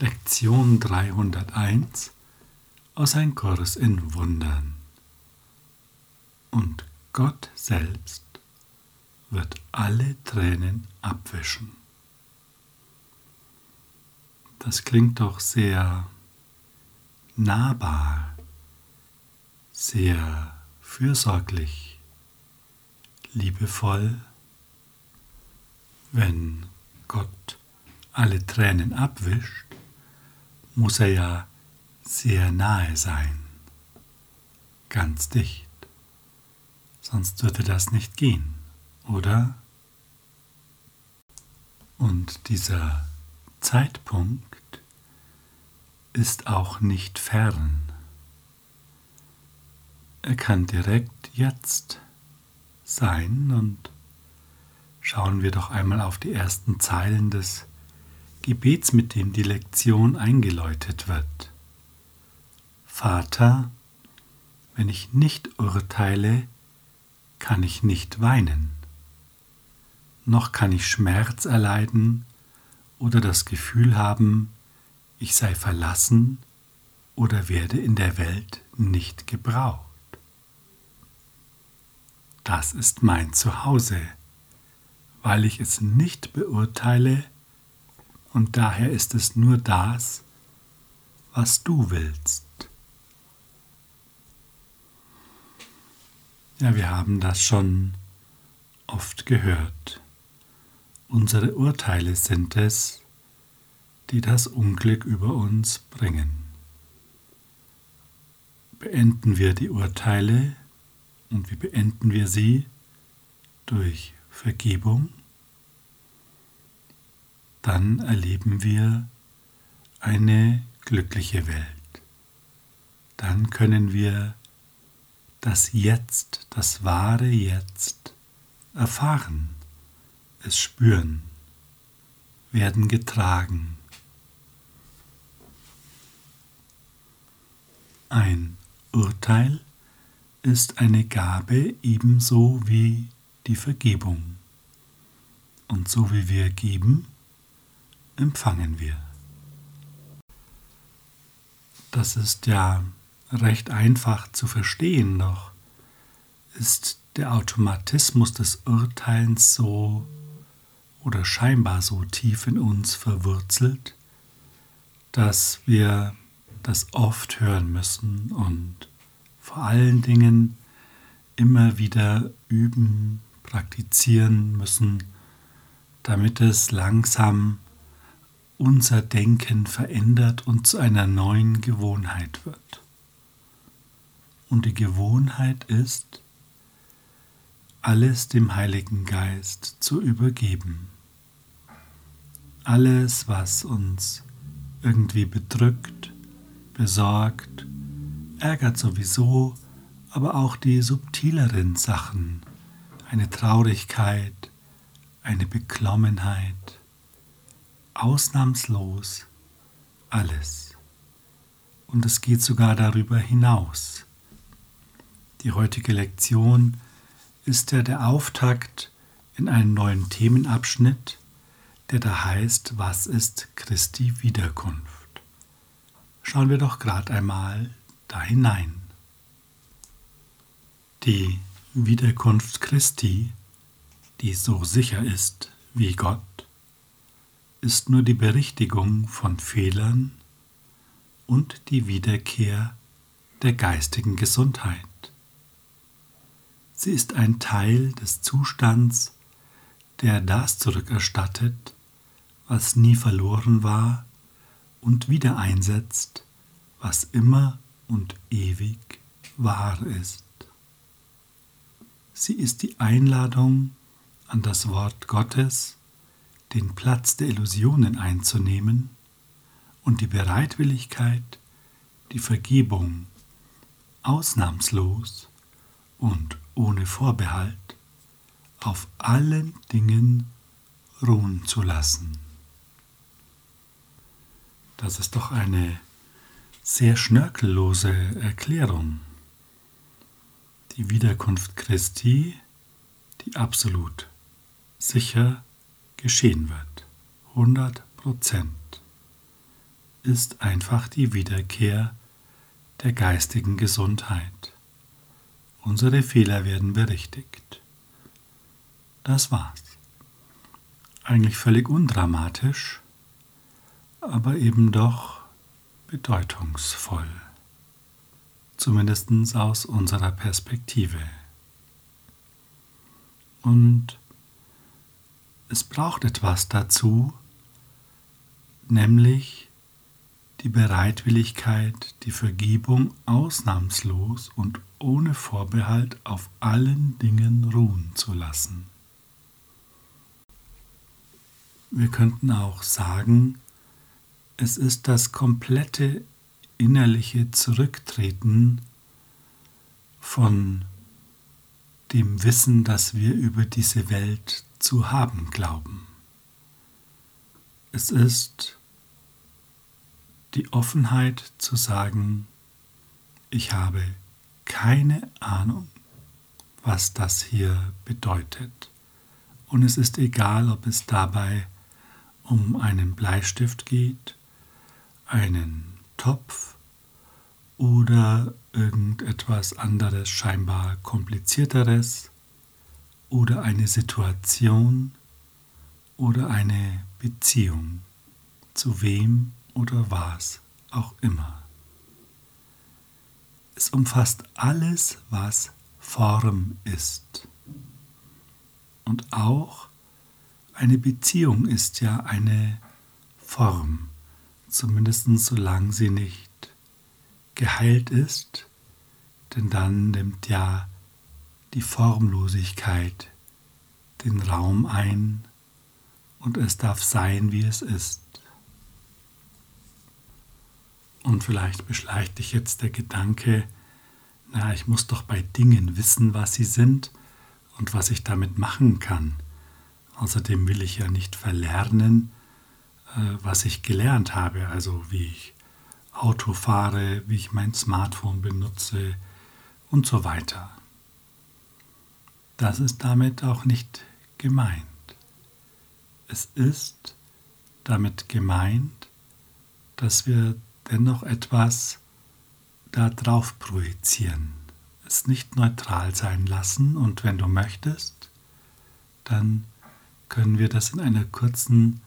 Lektion 301 aus Ein Kurs in Wundern. Und Gott selbst wird alle Tränen abwischen. Das klingt doch sehr nahbar, sehr fürsorglich, liebevoll, wenn Gott alle Tränen abwischt, muss er ja sehr nahe sein, ganz dicht. Sonst würde das nicht gehen, oder? Und dieser Zeitpunkt ist auch nicht fern. Er kann direkt jetzt sein und schauen wir doch einmal auf die ersten Zeilen des Gebets, mit dem die Lektion eingeläutet wird. Vater, wenn ich nicht urteile, kann ich nicht weinen, noch kann ich Schmerz erleiden oder das Gefühl haben, ich sei verlassen oder werde in der Welt nicht gebraucht. Das ist mein Zuhause, weil ich es nicht beurteile, und daher ist es nur das, was du willst. Ja, wir haben das schon oft gehört. Unsere Urteile sind es, die das Unglück über uns bringen. Beenden wir die Urteile und wie beenden wir sie? Durch Vergebung dann erleben wir eine glückliche Welt. Dann können wir das Jetzt, das wahre Jetzt erfahren, es spüren, werden getragen. Ein Urteil ist eine Gabe ebenso wie die Vergebung. Und so wie wir geben, empfangen wir. Das ist ja recht einfach zu verstehen, doch ist der Automatismus des Urteilens so oder scheinbar so tief in uns verwurzelt, dass wir das oft hören müssen und vor allen Dingen immer wieder üben, praktizieren müssen, damit es langsam unser Denken verändert und zu einer neuen Gewohnheit wird. Und die Gewohnheit ist, alles dem Heiligen Geist zu übergeben. Alles, was uns irgendwie bedrückt, besorgt, ärgert sowieso, aber auch die subtileren Sachen, eine Traurigkeit, eine Beklommenheit, ausnahmslos alles. Und es geht sogar darüber hinaus. Die heutige Lektion ist ja der Auftakt in einen neuen Themenabschnitt, der da heißt, was ist Christi Wiederkunft? Schauen wir doch gerade einmal da hinein. Die Wiederkunft Christi, die so sicher ist wie Gott, ist nur die Berichtigung von Fehlern und die Wiederkehr der geistigen Gesundheit. Sie ist ein Teil des Zustands, der das zurückerstattet, was nie verloren war und wieder einsetzt, was immer und ewig wahr ist. Sie ist die Einladung an das Wort Gottes, den Platz der Illusionen einzunehmen und die Bereitwilligkeit, die Vergebung ausnahmslos und ohne Vorbehalt auf allen Dingen ruhen zu lassen. Das ist doch eine sehr schnörkellose Erklärung. Die Wiederkunft Christi, die absolut sicher geschehen wird. 100 Prozent. ist einfach die Wiederkehr der geistigen Gesundheit. Unsere Fehler werden berichtigt. Das war's. Eigentlich völlig undramatisch, aber eben doch bedeutungsvoll. Zumindest aus unserer Perspektive. Und es braucht etwas dazu, nämlich die Bereitwilligkeit, die Vergebung ausnahmslos und ohne Vorbehalt auf allen Dingen ruhen zu lassen. Wir könnten auch sagen, es ist das komplette innerliche Zurücktreten von dem Wissen, das wir über diese Welt zu haben glauben. Es ist die Offenheit zu sagen, ich habe keine Ahnung, was das hier bedeutet. Und es ist egal, ob es dabei um einen Bleistift geht, einen Topf oder irgendetwas anderes, scheinbar komplizierteres oder eine Situation oder eine Beziehung, zu wem oder was auch immer. Es umfasst alles, was Form ist. Und auch eine Beziehung ist ja eine Form, zumindest solange sie nicht geheilt ist, denn dann nimmt ja die Formlosigkeit den Raum ein und es darf sein, wie es ist. Und vielleicht beschleicht dich jetzt der Gedanke, na, ich muss doch bei Dingen wissen, was sie sind und was ich damit machen kann. Außerdem will ich ja nicht verlernen, äh, was ich gelernt habe, also wie ich Auto fahre, wie ich mein Smartphone benutze und so weiter. Das ist damit auch nicht gemeint. Es ist damit gemeint, dass wir dennoch etwas darauf projizieren, es nicht neutral sein lassen und wenn du möchtest, dann können wir das in einer kurzen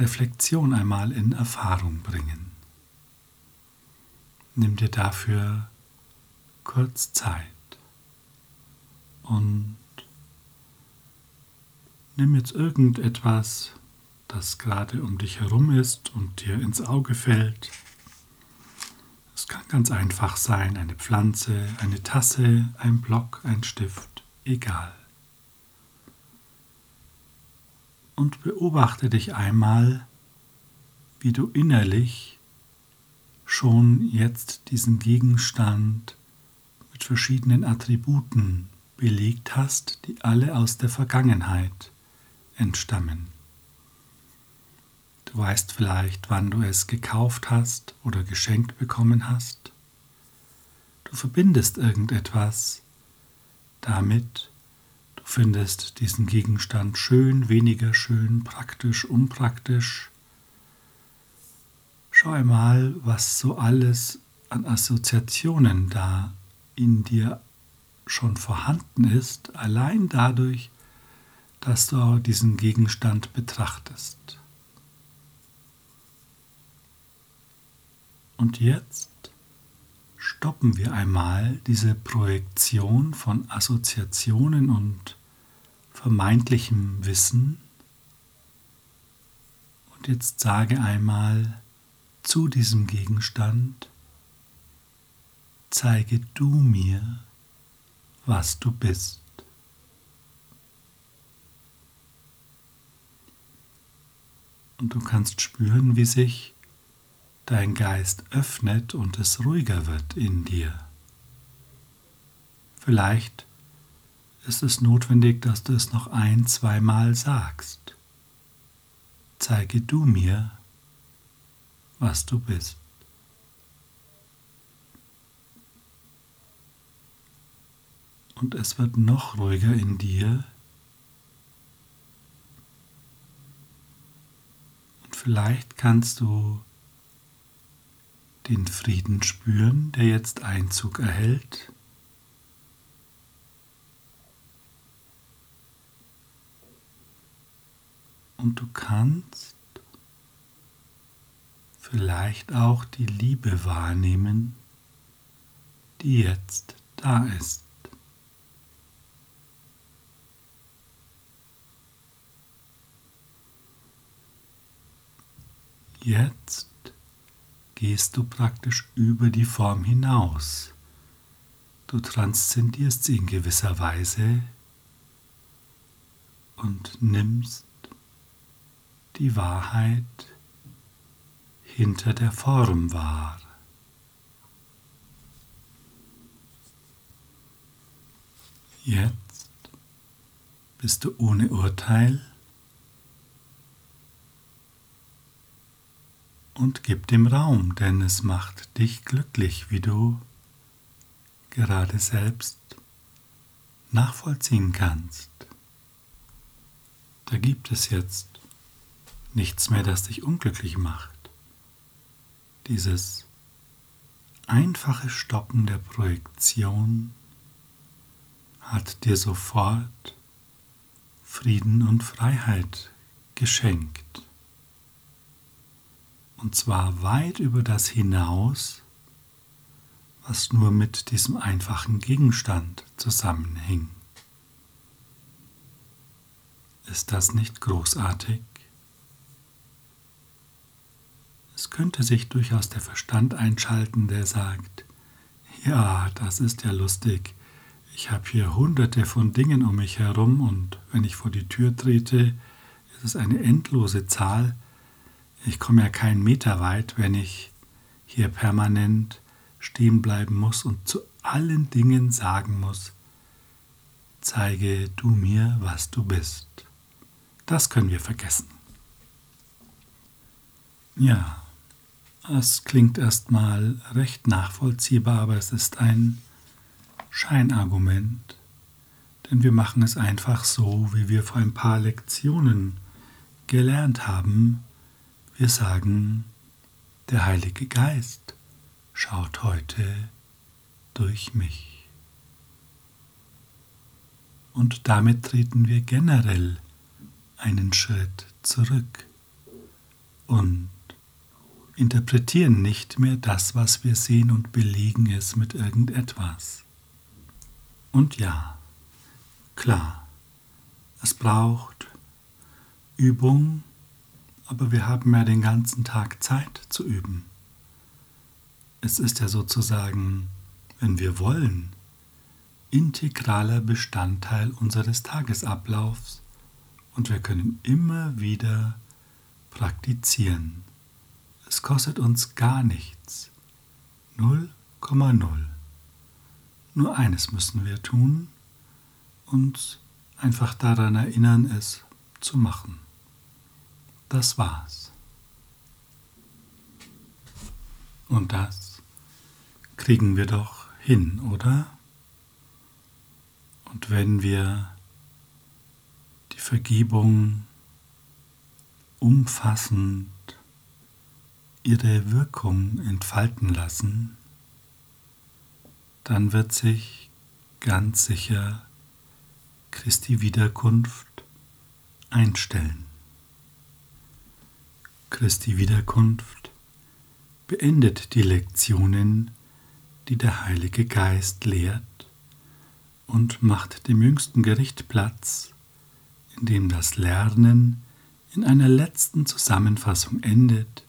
Reflexion einmal in Erfahrung bringen. Nimm dir dafür kurz Zeit und nimm jetzt irgendetwas, das gerade um dich herum ist und dir ins Auge fällt. Es kann ganz einfach sein, eine Pflanze, eine Tasse, ein Block, ein Stift, egal. Und beobachte dich einmal, wie du innerlich schon jetzt diesen Gegenstand mit verschiedenen Attributen belegt hast, die alle aus der Vergangenheit entstammen. Du weißt vielleicht, wann du es gekauft hast oder geschenkt bekommen hast. Du verbindest irgendetwas damit. Du findest diesen Gegenstand schön, weniger schön, praktisch, unpraktisch. Schau einmal, was so alles an Assoziationen da in dir schon vorhanden ist, allein dadurch, dass du diesen Gegenstand betrachtest. Und jetzt stoppen wir einmal diese Projektion von Assoziationen und vermeintlichem Wissen. Und jetzt sage einmal zu diesem Gegenstand, zeige du mir, was du bist. Und du kannst spüren, wie sich dein Geist öffnet und es ruhiger wird in dir. Vielleicht ist es notwendig, dass du es noch ein, zweimal sagst. Zeige du mir, was du bist. Und es wird noch ruhiger in dir. Und vielleicht kannst du den Frieden spüren, der jetzt Einzug erhält. Und du kannst vielleicht auch die Liebe wahrnehmen, die jetzt da ist. Jetzt gehst du praktisch über die Form hinaus. Du transzendierst sie in gewisser Weise und nimmst die Wahrheit hinter der Form wahr. Jetzt bist du ohne Urteil und gib dem Raum, denn es macht dich glücklich, wie du gerade selbst nachvollziehen kannst. Da gibt es jetzt nichts mehr, das dich unglücklich macht. Dieses einfache Stoppen der Projektion hat dir sofort Frieden und Freiheit geschenkt. Und zwar weit über das hinaus, was nur mit diesem einfachen Gegenstand zusammenhing. Ist das nicht großartig? Es könnte sich durchaus der Verstand einschalten, der sagt, ja, das ist ja lustig. Ich habe hier hunderte von Dingen um mich herum und wenn ich vor die Tür trete, ist es eine endlose Zahl. Ich komme ja keinen Meter weit, wenn ich hier permanent stehen bleiben muss und zu allen Dingen sagen muss, zeige du mir, was du bist. Das können wir vergessen. Ja, es klingt erstmal recht nachvollziehbar, aber es ist ein Scheinargument, denn wir machen es einfach so, wie wir vor ein paar Lektionen gelernt haben, wir sagen, der Heilige Geist schaut heute durch mich. Und damit treten wir generell einen Schritt zurück und interpretieren nicht mehr das, was wir sehen und belegen es mit irgendetwas. Und ja, klar, es braucht Übung aber wir haben ja den ganzen Tag Zeit zu üben. Es ist ja sozusagen, wenn wir wollen, integraler Bestandteil unseres Tagesablaufs und wir können immer wieder praktizieren. Es kostet uns gar nichts. 0,0. Nur eines müssen wir tun, uns einfach daran erinnern, es zu machen. Das war's. Und das kriegen wir doch hin, oder? Und wenn wir die Vergebung umfassend ihre Wirkung entfalten lassen, dann wird sich ganz sicher Christi Wiederkunft einstellen. Christi Wiederkunft beendet die Lektionen, die der Heilige Geist lehrt, und macht dem jüngsten Gericht Platz, in dem das Lernen in einer letzten Zusammenfassung endet,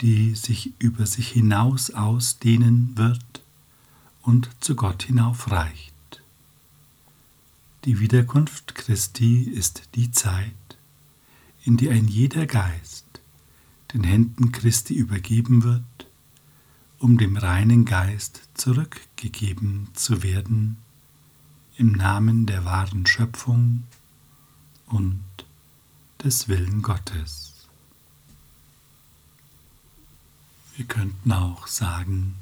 die sich über sich hinaus ausdehnen wird und zu Gott hinaufreicht. Die Wiederkunft Christi ist die Zeit, in die ein jeder Geist den Händen Christi übergeben wird, um dem reinen Geist zurückgegeben zu werden im Namen der wahren Schöpfung und des Willen Gottes. Wir könnten auch sagen,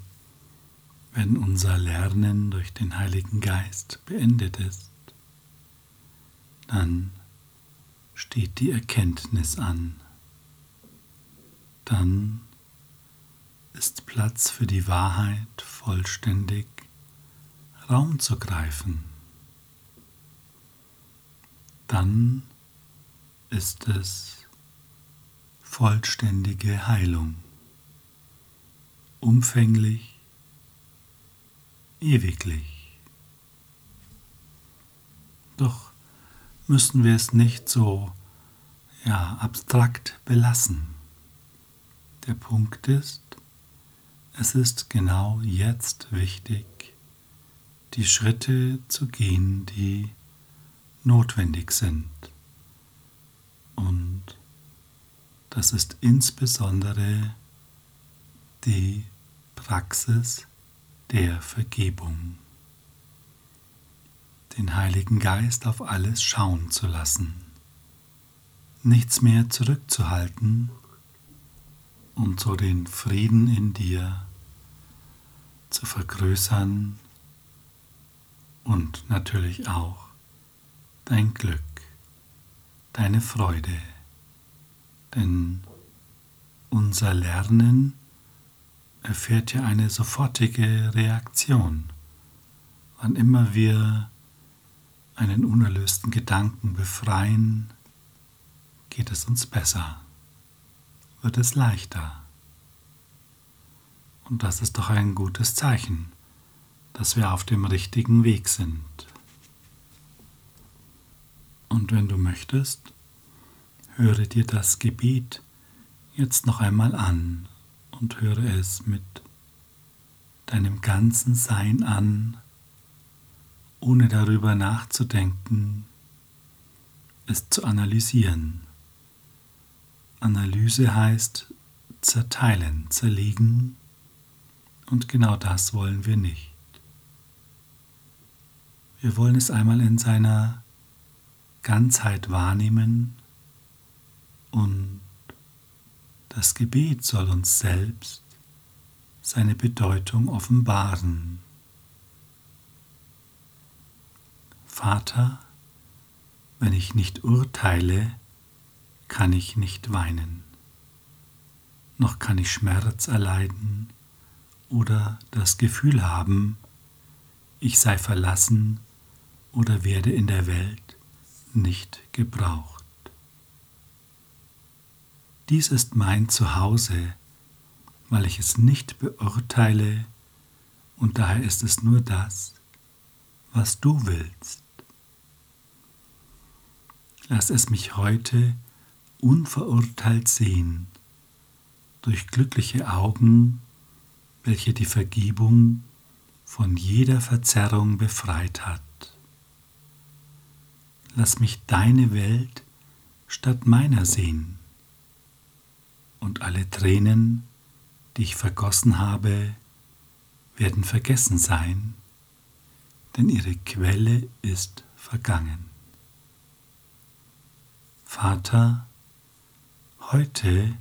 wenn unser Lernen durch den Heiligen Geist beendet ist, dann steht die Erkenntnis an dann ist Platz für die Wahrheit vollständig Raum zu greifen. Dann ist es vollständige Heilung, umfänglich, ewiglich. Doch müssen wir es nicht so ja, abstrakt belassen. Der Punkt ist, es ist genau jetzt wichtig, die Schritte zu gehen, die notwendig sind. Und das ist insbesondere die Praxis der Vergebung. Den Heiligen Geist auf alles schauen zu lassen, nichts mehr zurückzuhalten und so den Frieden in dir zu vergrößern und natürlich auch dein Glück, deine Freude. Denn unser Lernen erfährt ja eine sofortige Reaktion. Wann immer wir einen unerlösten Gedanken befreien, geht es uns besser, wird es leichter. Und das ist doch ein gutes Zeichen, dass wir auf dem richtigen Weg sind. Und wenn du möchtest, höre dir das Gebet jetzt noch einmal an und höre es mit deinem ganzen Sein an, ohne darüber nachzudenken, es zu analysieren. Analyse heißt zerteilen, zerlegen und genau das wollen wir nicht. Wir wollen es einmal in seiner Ganzheit wahrnehmen und das Gebet soll uns selbst seine Bedeutung offenbaren. Vater, wenn ich nicht urteile, kann ich nicht weinen, noch kann ich Schmerz erleiden oder das Gefühl haben, ich sei verlassen oder werde in der Welt nicht gebraucht. Dies ist mein Zuhause, weil ich es nicht beurteile und daher ist es nur das, was du willst. Lass es mich heute unverurteilt sehen, durch glückliche Augen, welche die Vergebung von jeder Verzerrung befreit hat. Lass mich deine Welt statt meiner sehen und alle Tränen, die ich vergossen habe, werden vergessen sein, denn ihre Quelle ist vergangen. Vater, heute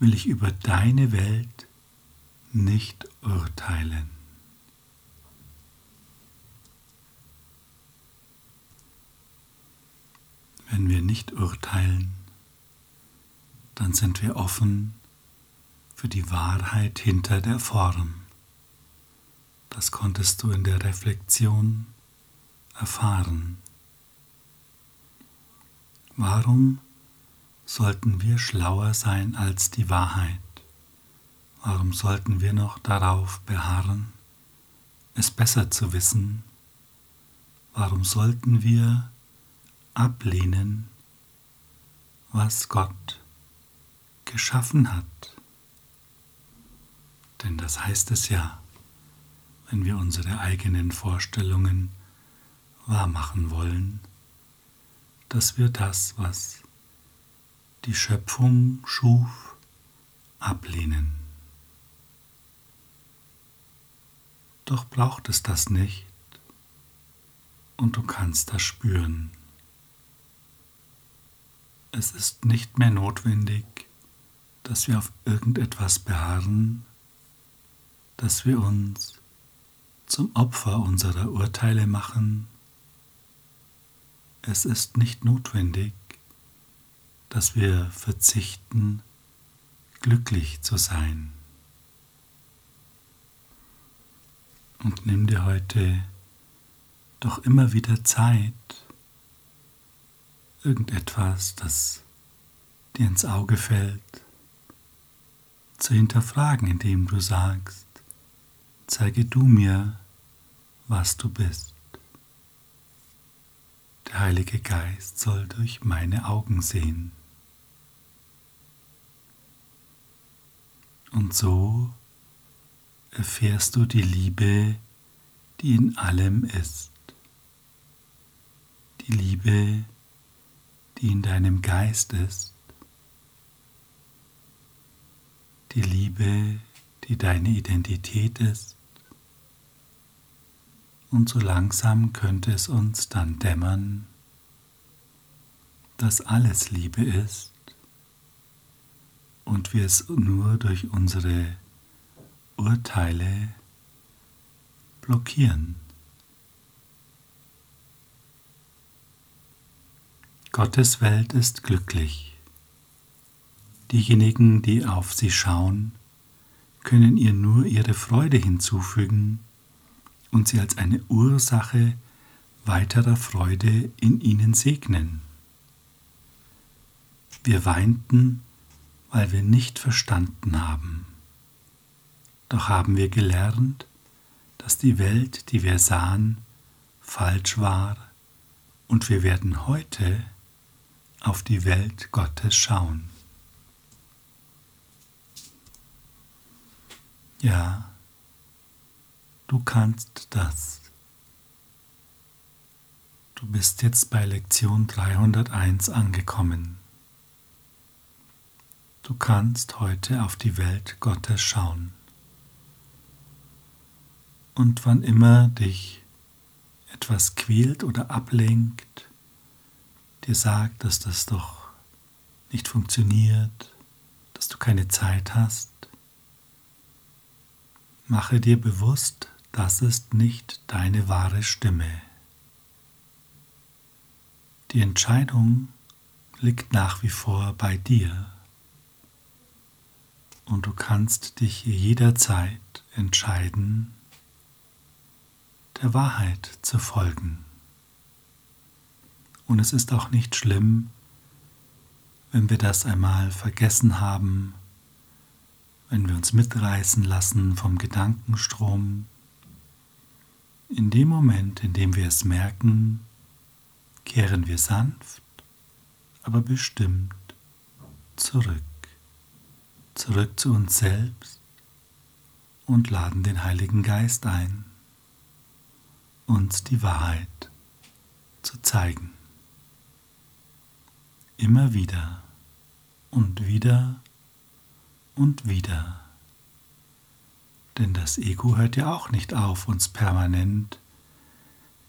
will ich über deine Welt nicht urteilen. Wenn wir nicht urteilen, dann sind wir offen für die Wahrheit hinter der Form. Das konntest du in der Reflexion erfahren. Warum sollten wir schlauer sein als die Wahrheit? Warum sollten wir noch darauf beharren, es besser zu wissen? Warum sollten wir ablehnen, was Gott geschaffen hat. Denn das heißt es ja, wenn wir unsere eigenen Vorstellungen wahrmachen wollen, dass wir das, was die Schöpfung schuf, ablehnen. Doch braucht es das nicht und du kannst das spüren. Es ist nicht mehr notwendig, dass wir auf irgendetwas beharren, dass wir uns zum Opfer unserer Urteile machen. Es ist nicht notwendig, dass wir verzichten, glücklich zu sein. Und nimm dir heute doch immer wieder Zeit, irgendetwas, das dir ins Auge fällt, zu hinterfragen, indem du sagst, zeige du mir, was du bist. Der Heilige Geist soll durch meine Augen sehen. Und so erfährst du die Liebe, die in allem ist. Die Liebe, die in deinem Geist ist. Die Liebe, die deine Identität ist. Und so langsam könnte es uns dann dämmern, dass alles Liebe ist und wir es nur durch unsere Urteile blockieren. Gottes Welt ist glücklich. Diejenigen, die auf sie schauen, können ihr nur ihre Freude hinzufügen und sie als eine Ursache weiterer Freude in ihnen segnen. Wir weinten, weil wir nicht verstanden haben. Doch haben wir gelernt, dass die Welt, die wir sahen, falsch war und wir werden heute auf die Welt Gottes schauen. Ja, du kannst das. Du bist jetzt bei Lektion 301 angekommen. Du kannst heute auf die Welt Gottes schauen. Und wann immer dich etwas quält oder ablenkt, dir sagt, dass das doch nicht funktioniert, dass du keine Zeit hast, mache dir bewusst, das ist nicht deine wahre Stimme. Die Entscheidung liegt nach wie vor bei dir und du kannst dich jederzeit entscheiden, der Wahrheit zu folgen. Und es ist auch nicht schlimm, wenn wir das einmal vergessen haben, wenn wir uns mitreißen lassen vom Gedankenstrom. In dem Moment, in dem wir es merken, kehren wir sanft, aber bestimmt zurück, zurück zu uns selbst und laden den Heiligen Geist ein, uns die Wahrheit zu zeigen immer wieder und wieder und wieder. Denn das Ego hört ja auch nicht auf, uns permanent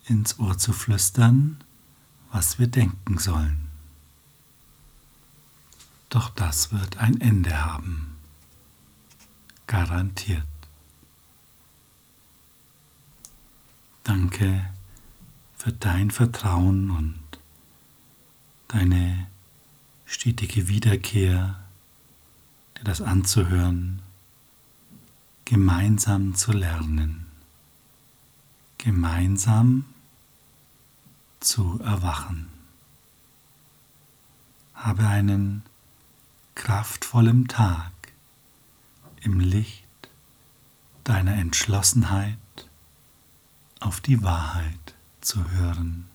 ins Ohr zu flüstern, was wir denken sollen. Doch das wird ein Ende haben. Garantiert. Danke für dein Vertrauen und deine stetige Wiederkehr, dir das anzuhören, gemeinsam zu lernen, gemeinsam zu erwachen. Habe einen kraftvollen Tag im Licht deiner Entschlossenheit auf die Wahrheit zu hören.